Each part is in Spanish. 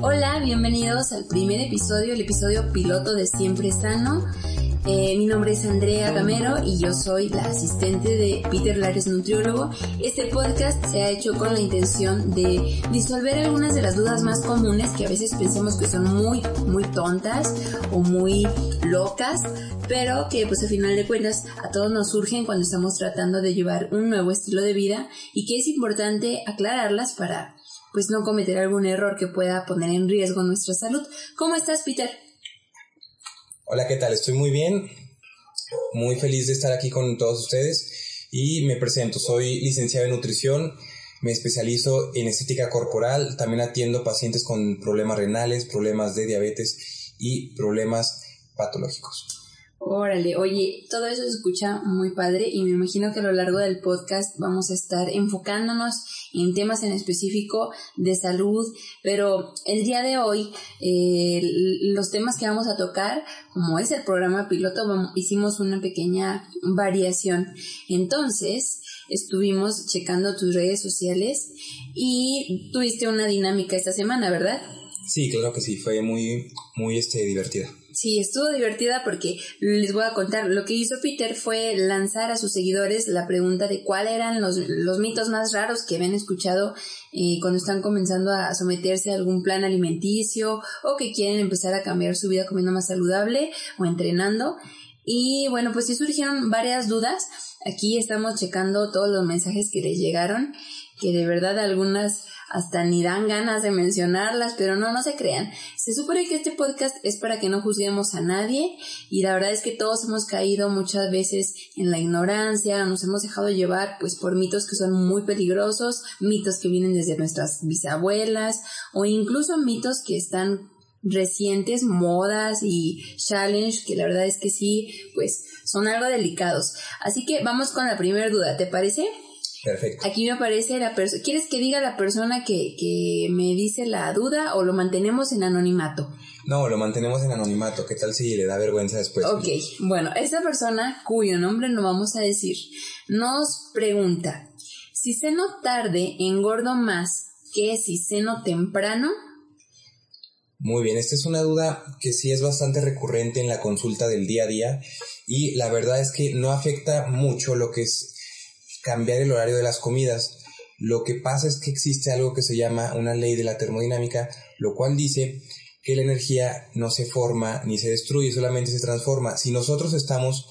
Hola, bienvenidos al primer episodio, el episodio piloto de Siempre Sano. Eh, mi nombre es Andrea Camero y yo soy la asistente de Peter Lares, nutriólogo. Este podcast se ha hecho con la intención de disolver algunas de las dudas más comunes que a veces pensamos que son muy, muy tontas o muy locas, pero que pues al final de cuentas a todos nos surgen cuando estamos tratando de llevar un nuevo estilo de vida y que es importante aclararlas para pues no cometer algún error que pueda poner en riesgo nuestra salud. ¿Cómo estás, Peter? Hola, ¿qué tal? Estoy muy bien, muy feliz de estar aquí con todos ustedes y me presento. Soy licenciado en nutrición, me especializo en estética corporal, también atiendo pacientes con problemas renales, problemas de diabetes y problemas patológicos. Órale, oye, todo eso se escucha muy padre y me imagino que a lo largo del podcast vamos a estar enfocándonos en temas en específico de salud, pero el día de hoy eh, los temas que vamos a tocar, como es el programa piloto, hicimos una pequeña variación. Entonces, estuvimos checando tus redes sociales y tuviste una dinámica esta semana, ¿verdad? Sí, claro que sí, fue muy, muy este, divertida. Sí, estuvo divertida porque les voy a contar, lo que hizo Peter fue lanzar a sus seguidores la pregunta de cuáles eran los, los mitos más raros que habían escuchado eh, cuando están comenzando a someterse a algún plan alimenticio o que quieren empezar a cambiar su vida comiendo más saludable o entrenando. Y bueno, pues sí surgieron varias dudas. Aquí estamos checando todos los mensajes que les llegaron, que de verdad algunas hasta ni dan ganas de mencionarlas, pero no, no se crean. Se supone que este podcast es para que no juzguemos a nadie y la verdad es que todos hemos caído muchas veces en la ignorancia, nos hemos dejado llevar pues por mitos que son muy peligrosos, mitos que vienen desde nuestras bisabuelas o incluso mitos que están recientes, modas y challenge, que la verdad es que sí, pues son algo delicados. Así que vamos con la primera duda, ¿te parece? Perfecto. Aquí me aparece la persona. ¿Quieres que diga la persona que, que me dice la duda o lo mantenemos en anonimato? No, lo mantenemos en anonimato. ¿Qué tal si le da vergüenza después? Ok, bueno, esa persona cuyo nombre no vamos a decir nos pregunta: si ceno tarde, engordo más que si ceno temprano. Muy bien, esta es una duda que sí es bastante recurrente en la consulta del día a día y la verdad es que no afecta mucho lo que es cambiar el horario de las comidas. Lo que pasa es que existe algo que se llama una ley de la termodinámica, lo cual dice que la energía no se forma ni se destruye, solamente se transforma. Si nosotros estamos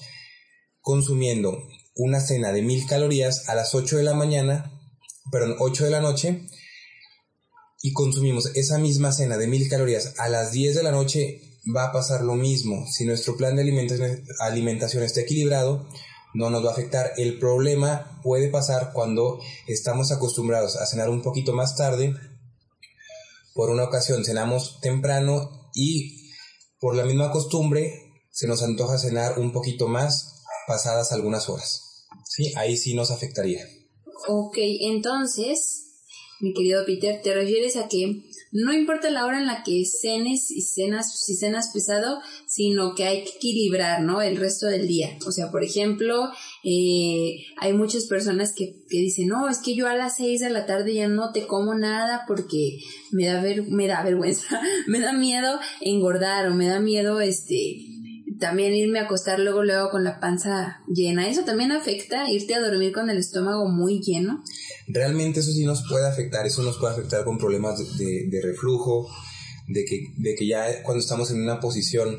consumiendo una cena de mil calorías a las 8 de la mañana, perdón, 8 de la noche, y consumimos esa misma cena de mil calorías a las 10 de la noche, va a pasar lo mismo. Si nuestro plan de alimentación, alimentación está equilibrado, no nos va a afectar. El problema puede pasar cuando estamos acostumbrados a cenar un poquito más tarde. Por una ocasión cenamos temprano y por la misma costumbre se nos antoja cenar un poquito más pasadas algunas horas. Sí, ahí sí nos afectaría. Ok, entonces, mi querido Peter, ¿te refieres a que no importa la hora en la que cenes y cenas, si cenas pesado, sino que hay que equilibrar, ¿no? El resto del día. O sea, por ejemplo, eh, hay muchas personas que, que, dicen, no, es que yo a las seis de la tarde ya no te como nada porque me da, me da vergüenza, me da miedo engordar o me da miedo, este, también irme a acostar luego luego con la panza llena. ¿Eso también afecta irte a dormir con el estómago muy lleno? Realmente eso sí nos puede afectar, eso nos puede afectar con problemas de, de, reflujo, de que, de que ya cuando estamos en una posición,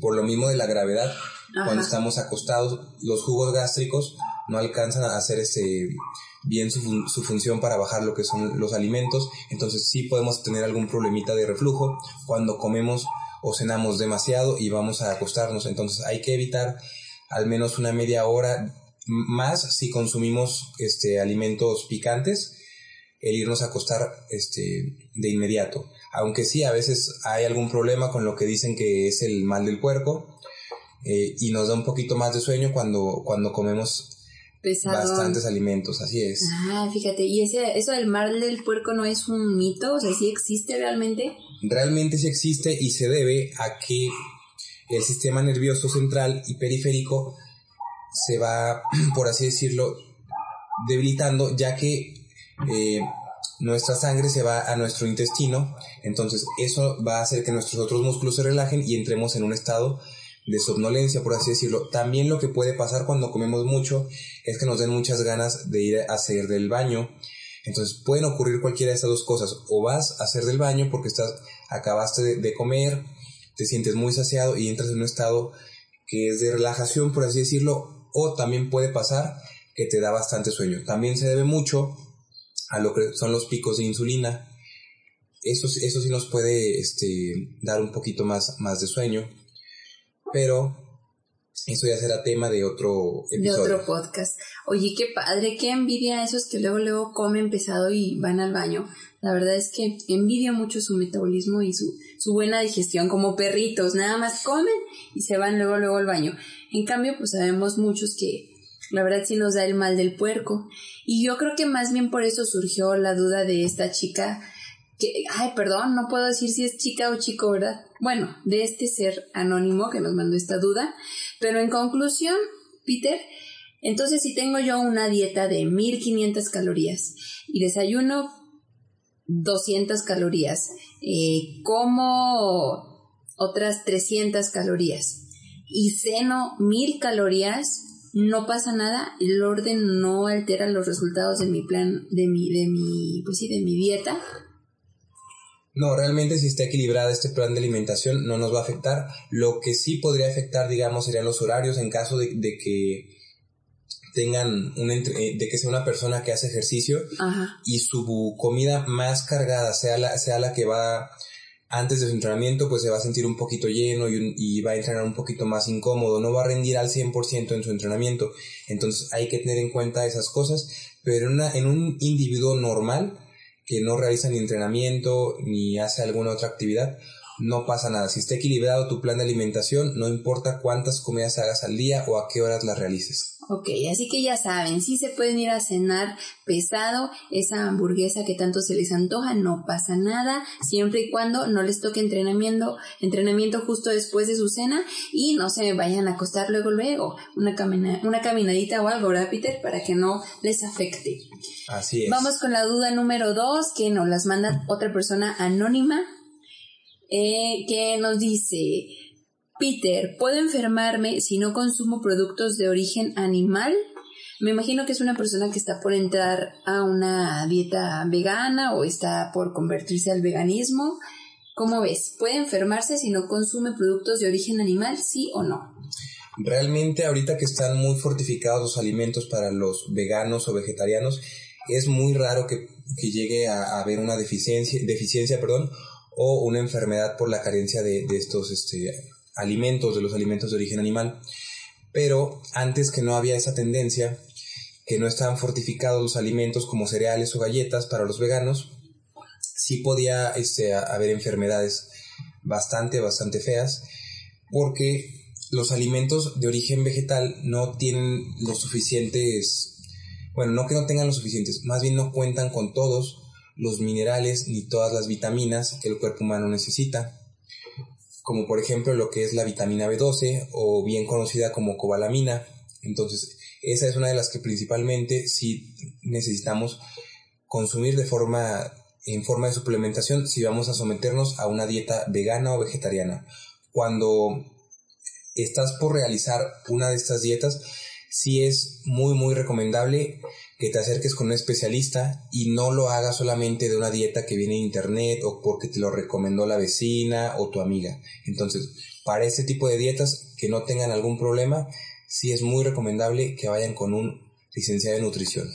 por lo mismo de la gravedad, Ajá. cuando estamos acostados, los jugos gástricos no alcanzan a hacer este bien su, su, función para bajar lo que son los alimentos, entonces sí podemos tener algún problemita de reflujo cuando comemos o cenamos demasiado y vamos a acostarnos. Entonces hay que evitar al menos una media hora más si consumimos este, alimentos picantes, el irnos a acostar este, de inmediato. Aunque sí, a veces hay algún problema con lo que dicen que es el mal del puerco eh, y nos da un poquito más de sueño cuando, cuando comemos Pesado. bastantes alimentos, así es. Ah, fíjate, ¿y ese, eso del mal del puerco no es un mito? O sea, ¿sí existe realmente? Realmente sí existe y se debe a que el sistema nervioso central y periférico se va, por así decirlo, debilitando, ya que eh, nuestra sangre se va a nuestro intestino, entonces eso va a hacer que nuestros otros músculos se relajen y entremos en un estado de somnolencia, por así decirlo. También lo que puede pasar cuando comemos mucho es que nos den muchas ganas de ir a hacer del baño. Entonces pueden ocurrir cualquiera de estas dos cosas. O vas a hacer del baño porque estás, acabaste de, comer, te sientes muy saciado y entras en un estado que es de relajación, por así decirlo. O también puede pasar que te da bastante sueño. También se debe mucho a lo que son los picos de insulina. Eso, eso sí nos puede este, dar un poquito más, más de sueño, pero eso ya será tema de otro episodio. De otro podcast. Oye, qué padre, qué envidia a esos que luego, luego comen pesado y van al baño. La verdad es que envidio mucho su metabolismo y su, su buena digestión, como perritos, nada más comen y se van luego, luego al baño. En cambio, pues sabemos muchos que la verdad sí nos da el mal del puerco. Y yo creo que más bien por eso surgió la duda de esta chica que, ay, perdón, no puedo decir si es chica o chico, ¿verdad? Bueno, de este ser anónimo que nos mandó esta duda. Pero en conclusión, Peter, entonces si tengo yo una dieta de 1500 calorías y desayuno 200 calorías, eh, como otras 300 calorías y ceno 1000 calorías, no pasa nada, el orden no altera los resultados de mi plan, de mi, de mi, pues sí, de mi dieta. No, realmente si está equilibrada este plan de alimentación no nos va a afectar. Lo que sí podría afectar, digamos, serían los horarios en caso de, que tengan un eh, de que sea una persona que hace ejercicio y su comida más cargada sea la, sea la que va antes de su entrenamiento pues se va a sentir un poquito lleno y, va a entrenar un poquito más incómodo, no va a rendir al 100% en su entrenamiento. Entonces hay que tener en cuenta esas cosas, pero en, en un individuo normal que no realiza ni entrenamiento ni hace alguna otra actividad, no pasa nada. Si está equilibrado tu plan de alimentación, no importa cuántas comidas hagas al día o a qué horas las realices. Ok, así que ya saben, si se pueden ir a cenar pesado, esa hamburguesa que tanto se les antoja, no pasa nada, siempre y cuando no les toque entrenamiento, entrenamiento justo después de su cena y no se vayan a acostar luego luego, una, una caminadita o algo, ¿verdad, Peter? Para que no les afecte. Así es. Vamos con la duda número dos, que nos las manda otra persona anónima, eh, que nos dice, Peter, ¿puedo enfermarme si no consumo productos de origen animal? Me imagino que es una persona que está por entrar a una dieta vegana o está por convertirse al veganismo. ¿Cómo ves? ¿Puede enfermarse si no consume productos de origen animal, sí o no? Realmente ahorita que están muy fortificados los alimentos para los veganos o vegetarianos, es muy raro que, llegue a, haber una deficiencia, deficiencia perdón, o una enfermedad por la carencia de, de estos este, alimentos, de los alimentos de origen animal. Pero antes que no había esa tendencia, que no estaban fortificados los alimentos como cereales o galletas para los veganos, sí podía este, haber enfermedades bastante, bastante feas, porque los alimentos de origen vegetal no tienen los suficientes, bueno, no que no tengan los suficientes, más bien no cuentan con todos los minerales ni todas las vitaminas que el cuerpo humano necesita como por ejemplo lo que es la vitamina B12 o bien conocida como cobalamina. Entonces, esa es una de las que principalmente sí necesitamos consumir de forma en forma de suplementación si vamos a someternos a una dieta vegana o vegetariana. Cuando estás por realizar una de estas dietas, sí es muy muy recomendable que te acerques con un especialista y no lo hagas solamente de una dieta que viene en internet o porque te lo recomendó la vecina o tu amiga. Entonces, para este tipo de dietas que no tengan algún problema, sí es muy recomendable que vayan con un licenciado en nutrición.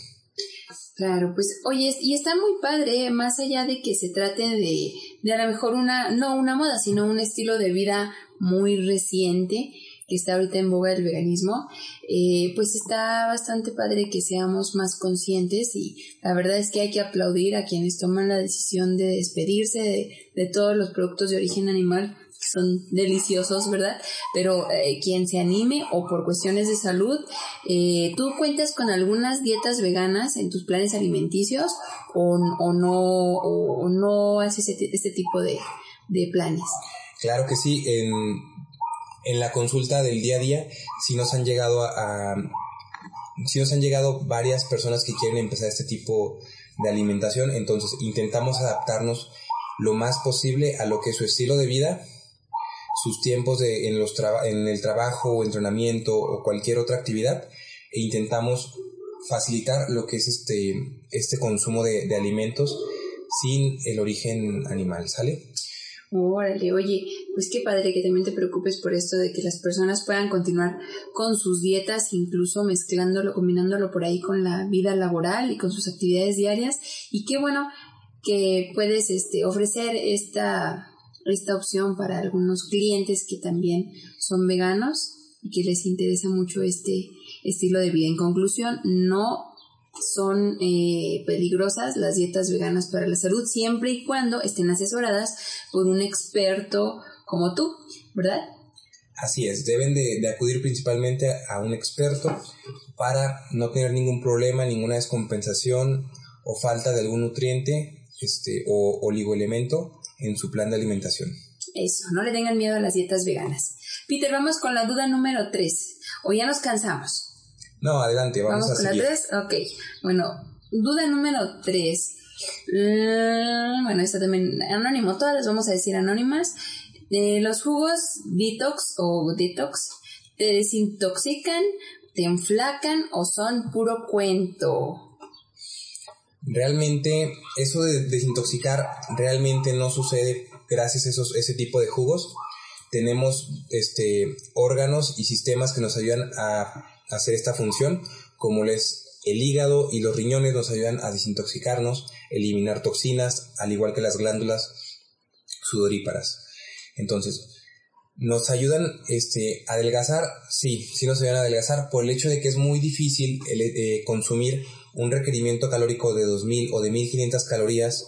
Claro, pues oye, y está muy padre, ¿eh? más allá de que se trate de, de a lo mejor una, no una moda, sino un estilo de vida muy reciente que está ahorita en boga el veganismo, eh, pues está bastante padre que seamos más conscientes y la verdad es que hay que aplaudir a quienes toman la decisión de despedirse de, todos los productos de origen animal que son deliciosos, ¿verdad? Pero eh, quien se anime o por cuestiones de salud, eh, ¿tú cuentas con algunas dietas veganas en tus planes alimenticios o, o no, o, no haces este, este tipo de, de planes? Claro que sí, en, en la consulta del día a día si nos han llegado a, si nos han llegado varias personas que quieren empezar este tipo de alimentación, entonces intentamos adaptarnos lo más posible a lo que es su estilo de vida, sus tiempos de, en, los en el trabajo o entrenamiento o cualquier otra actividad e intentamos facilitar lo que es este, este consumo de, de alimentos sin el origen animal, ¿sale? Órale, oye, pues qué padre que también te preocupes por esto de que las personas puedan continuar con sus dietas, incluso mezclándolo, combinándolo por ahí con la vida laboral y con sus actividades diarias. Y qué bueno que puedes este, ofrecer esta, esta opción para algunos clientes que también son veganos y que les interesa mucho este estilo de vida. En conclusión, no son eh, peligrosas las dietas veganas para la salud siempre y cuando estén asesoradas por un experto como tú, ¿verdad? Así es, deben de, acudir principalmente a un experto para no tener ningún problema, ninguna descompensación o falta de algún nutriente este, o oligoelemento en su plan de alimentación. Eso, no le tengan miedo a las dietas veganas. Peter, vamos con la duda número 3. O ya nos cansamos. No, adelante, vamos, ¿Vamos con la 3? Ok. Bueno, duda número 3. Mm, bueno, esta también anónimo, todas las vamos a decir anónimas. Eh, los jugos detox o detox te desintoxican, te enflacan o son puro cuento. Realmente, eso de desintoxicar realmente no sucede gracias a esos, ese tipo de jugos. Tenemos este, órganos y sistemas que nos ayudan a hacer esta función, como el hígado y los riñones nos ayudan a desintoxicarnos, eliminar toxinas, al igual que las glándulas sudoríparas. Entonces, nos ayudan este, a adelgazar, sí, sí nos ayudan a adelgazar por el hecho de que es muy difícil eh, consumir un requerimiento calórico de 2000 o de 1500 calorías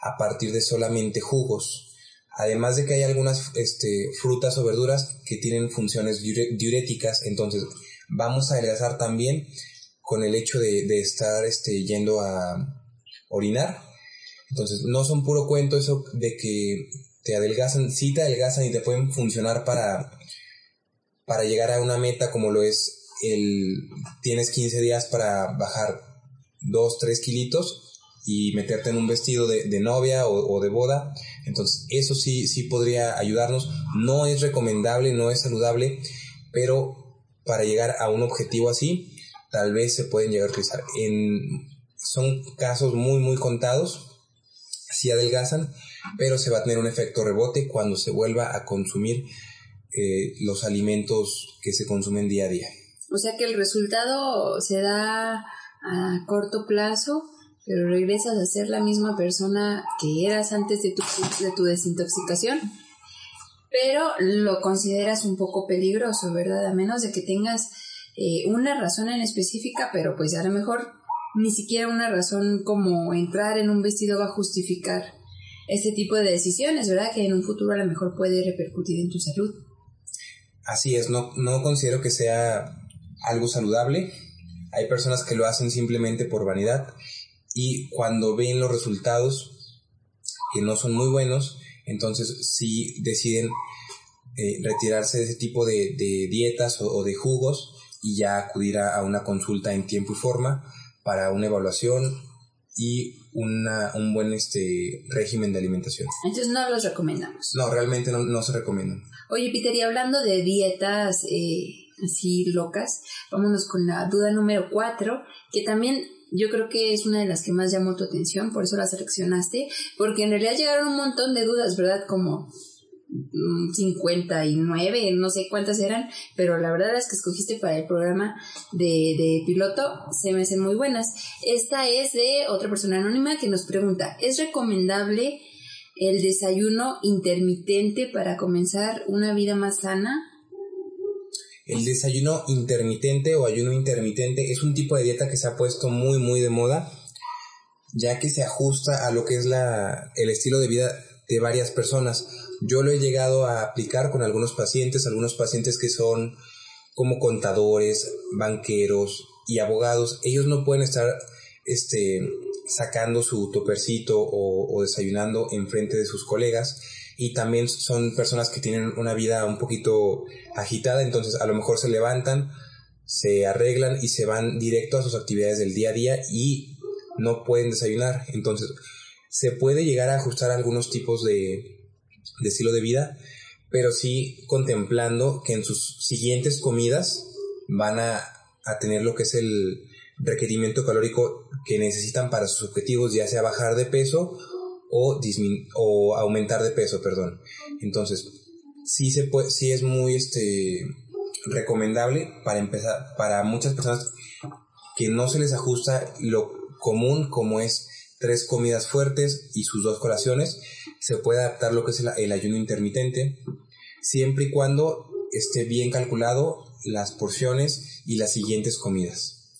a partir de solamente jugos. Además de que hay algunas este, frutas o verduras que tienen funciones diuréticas, entonces vamos a adelgazar también con el hecho de, estar este, yendo a orinar. Entonces, no son puro cuento eso de que te adelgazan, sí te adelgazan y te pueden funcionar para, para llegar a una meta como lo es el, tienes 15 días para bajar 2, 3 kilitos y meterte en un vestido de, novia o, o, de boda. Entonces, eso sí, sí podría ayudarnos. No es recomendable, no es saludable, pero para llegar a un objetivo así, tal vez se pueden llegar a utilizar. En, son casos muy, muy contados, si adelgazan, pero se va a tener un efecto rebote cuando se vuelva a consumir eh, los alimentos que se consumen día a día. O sea que el resultado se da a corto plazo, pero regresas a ser la misma persona que eras antes de tu, de tu desintoxicación pero lo consideras un poco peligroso, ¿verdad? A menos de que tengas eh, una razón en específica, pero pues a lo mejor ni siquiera una razón como entrar en un vestido va a justificar ese tipo de decisiones, ¿verdad? Que en un futuro a lo mejor puede repercutir en tu salud. Así es, no, no considero que sea algo saludable. Hay personas que lo hacen simplemente por vanidad y cuando ven los resultados que no son muy buenos, entonces, si deciden eh, retirarse de ese tipo de, dietas o, de jugos y ya acudir a, una consulta en tiempo y forma para una evaluación y una, un buen este régimen de alimentación. Entonces no los recomendamos. No, realmente no, se recomiendan. Oye, Peter, y hablando de dietas eh, así locas, vámonos con la duda número cuatro, que también yo creo que es una de las que más llamó tu atención, por eso la seleccionaste, porque en realidad llegaron un montón de dudas, ¿verdad? Como 59, no sé cuántas eran, pero la verdad es que escogiste para el programa de, de, piloto se me hacen muy buenas. Esta es de otra persona anónima que nos pregunta, ¿es recomendable el desayuno intermitente para comenzar una vida más sana? El desayuno intermitente o ayuno intermitente es un tipo de dieta que se ha puesto muy muy de moda, ya que se ajusta a lo que es la, el estilo de vida de varias personas. Yo lo he llegado a aplicar con algunos pacientes, algunos pacientes que son como contadores, banqueros y abogados. Ellos no pueden estar este, sacando su topercito o, desayunando en frente de sus colegas y también son personas que tienen una vida un poquito agitada, entonces a lo mejor se levantan, se arreglan y se van directo a sus actividades del día a día y no pueden desayunar. Entonces, se puede llegar a ajustar algunos tipos de, de estilo de vida, pero sí contemplando que en sus siguientes comidas van a, a tener lo que es el requerimiento calórico que necesitan para sus objetivos, ya sea bajar de peso o, o aumentar de peso, perdón. Entonces, sí se puede, sí es muy este recomendable para empezar, para muchas personas que no se les ajusta lo común como es tres comidas fuertes y sus dos colaciones, se puede adaptar lo que es el, ayuno intermitente, siempre y cuando esté bien calculado las porciones y las siguientes comidas.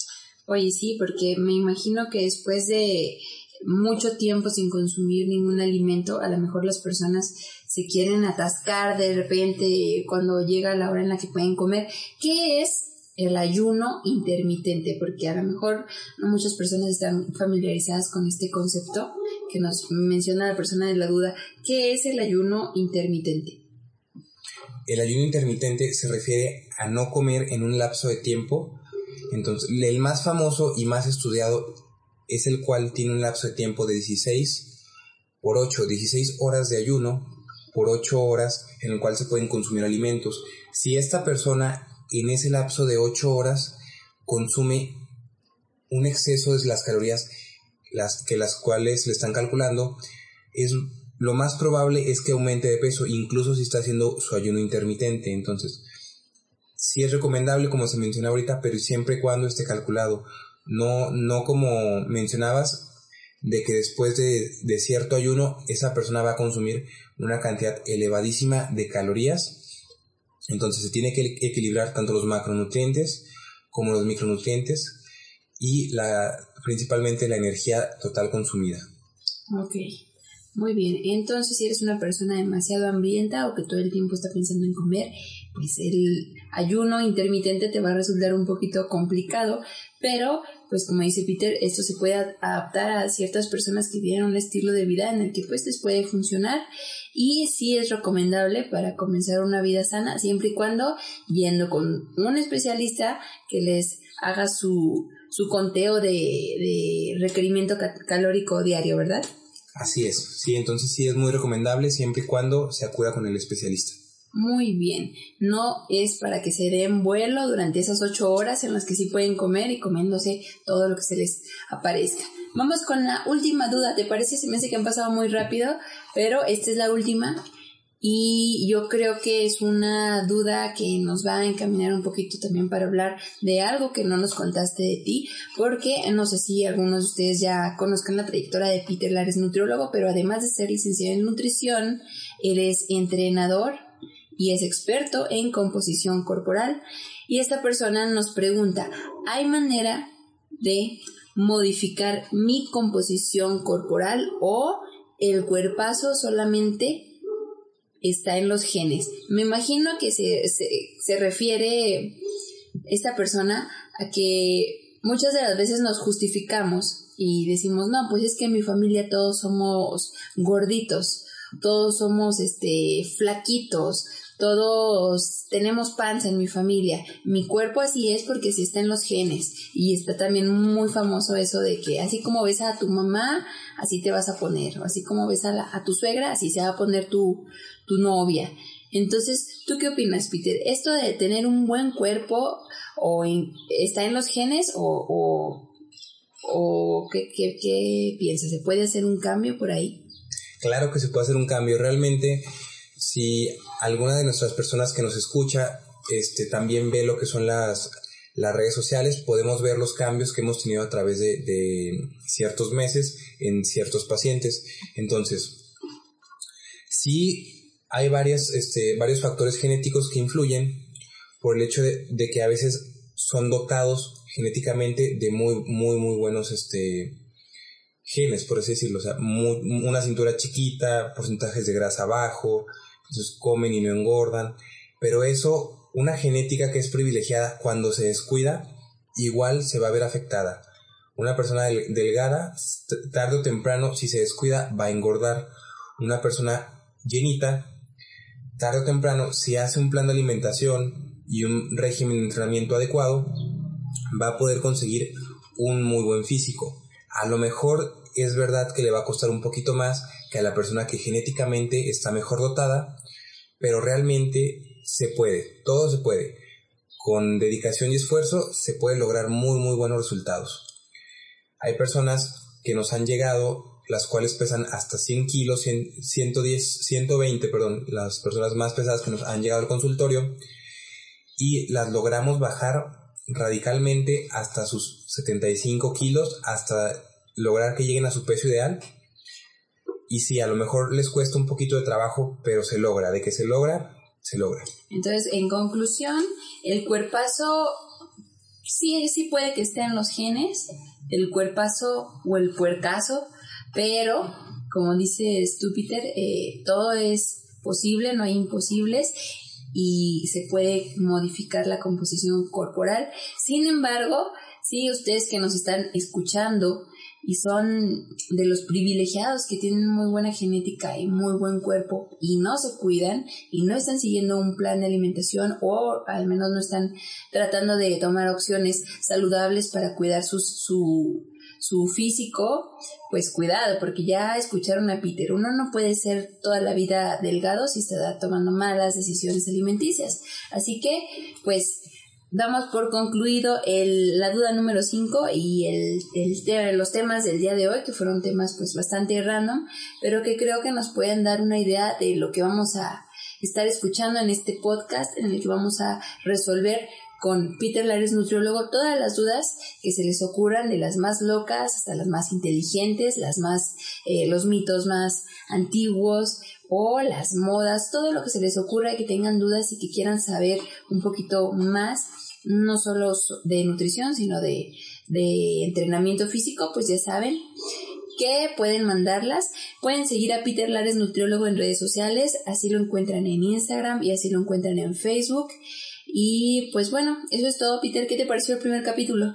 Oye, sí, porque me imagino que después de mucho tiempo sin consumir ningún alimento, a lo mejor las personas se quieren atascar de repente cuando llega la hora en la que pueden comer. ¿Qué es el ayuno intermitente? Porque a lo mejor no muchas personas están familiarizadas con este concepto que nos menciona la persona de la duda. ¿Qué es el ayuno intermitente? El ayuno intermitente se refiere a no comer en un lapso de tiempo. Entonces, el más famoso y más estudiado es el cual tiene un lapso de tiempo de 16 por 8, 16 horas de ayuno por 8 horas en el cual se pueden consumir alimentos. Si esta persona en ese lapso de 8 horas consume un exceso de las calorías las que las cuales le están calculando, es lo más probable es que aumente de peso, incluso si está haciendo su ayuno intermitente. Entonces, sí es recomendable, como se menciona ahorita, pero siempre y cuando esté calculado. No, no como mencionabas, de que después de, de cierto ayuno, esa persona va a consumir una cantidad elevadísima de calorías. Entonces se tiene que equilibrar tanto los macronutrientes como los micronutrientes y la, principalmente la energía total consumida. Ok, muy bien. Entonces, si eres una persona demasiado hambrienta o que todo el tiempo está pensando en comer, pues el ayuno intermitente te va a resultar un poquito complicado, pero pues como dice Peter, esto se puede adaptar a ciertas personas que tienen un estilo de vida en el que pues les puede funcionar y sí es recomendable para comenzar una vida sana siempre y cuando yendo con un especialista que les haga su, su conteo de, de requerimiento calórico diario, ¿verdad? Así es, sí, entonces sí es muy recomendable siempre y cuando se acuda con el especialista. Muy bien, no es para que se den vuelo durante esas ocho horas en las que sí pueden comer y comiéndose todo lo que se les aparezca. Vamos con la última duda, ¿te parece? Se me hace que han pasado muy rápido, pero esta es la última y yo creo que es una duda que nos va a encaminar un poquito también para hablar de algo que no nos contaste de ti, porque no sé si algunos de ustedes ya conozcan la trayectoria de Peter Lares, nutriólogo, pero además de ser licenciado en nutrición, eres entrenador y es experto en composición corporal. Y esta persona nos pregunta, ¿hay manera de modificar mi composición corporal o el cuerpazo solamente está en los genes? Me imagino que se, se, se refiere esta persona a que muchas de las veces nos justificamos y decimos, no, pues es que en mi familia todos somos gorditos, todos somos este flaquitos, todos tenemos panza en mi familia. Mi cuerpo así es porque sí está en los genes. Y está también muy famoso eso de que así como ves a tu mamá, así te vas a poner. O así como ves a, a tu suegra, así se va a poner tu, tu novia. Entonces, ¿tú qué opinas, Peter? ¿Esto de tener un buen cuerpo o está en los genes o, o, o ¿qué, qué, qué piensas? ¿Se puede hacer un cambio por ahí? Claro que se puede hacer un cambio. Realmente si alguna de nuestras personas que nos escucha este, también ve lo que son las, las redes sociales, podemos ver los cambios que hemos tenido a través de, ciertos meses en ciertos pacientes. Entonces, sí hay varias, este, varios factores genéticos que influyen por el hecho de, de, que a veces son dotados genéticamente de muy, muy, muy buenos este, genes, por así decirlo. O sea, una cintura chiquita, porcentajes de grasa bajo, entonces comen y no engordan, pero eso, una genética que es privilegiada cuando se descuida, igual se va a ver afectada. Una persona delgada, tarde o temprano, si se descuida, va a engordar. Una persona llenita, tarde o temprano, si hace un plan de alimentación y un régimen de entrenamiento adecuado, va a poder conseguir un muy buen físico. A lo mejor es verdad que le va a costar un poquito más que a la persona que genéticamente está mejor dotada, pero realmente se puede, todo se puede. Con dedicación y esfuerzo se puede lograr muy muy buenos resultados. Hay personas que nos han llegado, las cuales pesan hasta 100 kilos, 110, 120, perdón, las personas más pesadas que nos han llegado al consultorio, y las logramos bajar radicalmente hasta sus 75 kilos, hasta lograr que lleguen a su peso ideal. Y sí, a lo mejor les cuesta un poquito de trabajo, pero se logra. De que se logra, se logra. Entonces, en conclusión, el cuerpazo sí, sí puede que esté en los genes, el cuerpazo o el puercazo, pero como dice Stupiter, eh, todo es posible, no hay imposibles y se puede modificar la composición corporal. Sin embargo, si ustedes que nos están escuchando y son de los privilegiados que tienen muy buena genética y muy buen cuerpo y no se cuidan y no están siguiendo un plan de alimentación o al menos no están tratando de tomar opciones saludables para cuidar su, su, su físico, pues cuidado, porque ya escucharon a Peter, uno no puede ser toda la vida delgado si está tomando malas decisiones alimenticias. Así que, pues, damos por concluido el, la duda número 5 y el, el, los temas del día de hoy, que fueron temas pues bastante random, pero que creo que nos pueden dar una idea de lo que vamos a estar escuchando en este podcast, en el que vamos a resolver con Peter Lares, nutriólogo, todas las dudas que se les ocurran, de las más locas hasta las más inteligentes, las más, eh, los mitos más antiguos o las modas, todo lo que se les ocurra que tengan dudas y que quieran saber un poquito más, no solo de nutrición, sino de, de entrenamiento físico, pues ya saben que pueden mandarlas. Pueden seguir a Peter Lares Nutriólogo en redes sociales, así lo encuentran en Instagram y así lo encuentran en Facebook. Y pues bueno, eso es todo, Peter. ¿Qué te pareció el primer capítulo?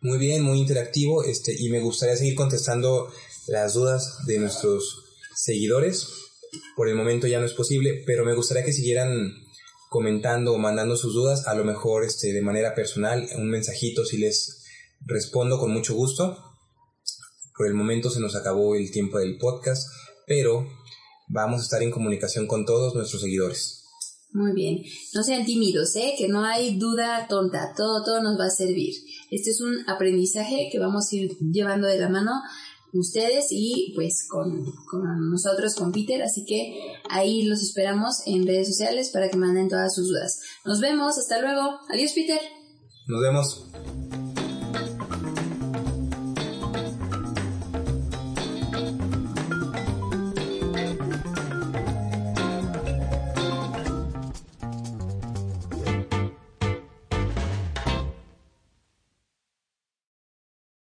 Muy bien, muy interactivo, este, y me gustaría seguir contestando las dudas de nuestros seguidores. Por el momento ya no es posible, pero me gustaría que siguieran comentando o mandando sus dudas, a lo mejor este, de manera personal, un mensajito si les respondo con mucho gusto. Por el momento se nos acabó el tiempo del podcast, pero vamos a estar en comunicación con todos nuestros seguidores. Muy bien. No sean tímidos, ¿eh? Que no hay duda tonta. Todo, todo nos va a servir. Este es un aprendizaje que vamos a ir llevando de la mano ustedes y pues con, con nosotros, con Peter. Así que ahí los esperamos en redes sociales para que manden todas sus dudas. Nos vemos. Hasta luego. Adiós, Peter. Nos vemos.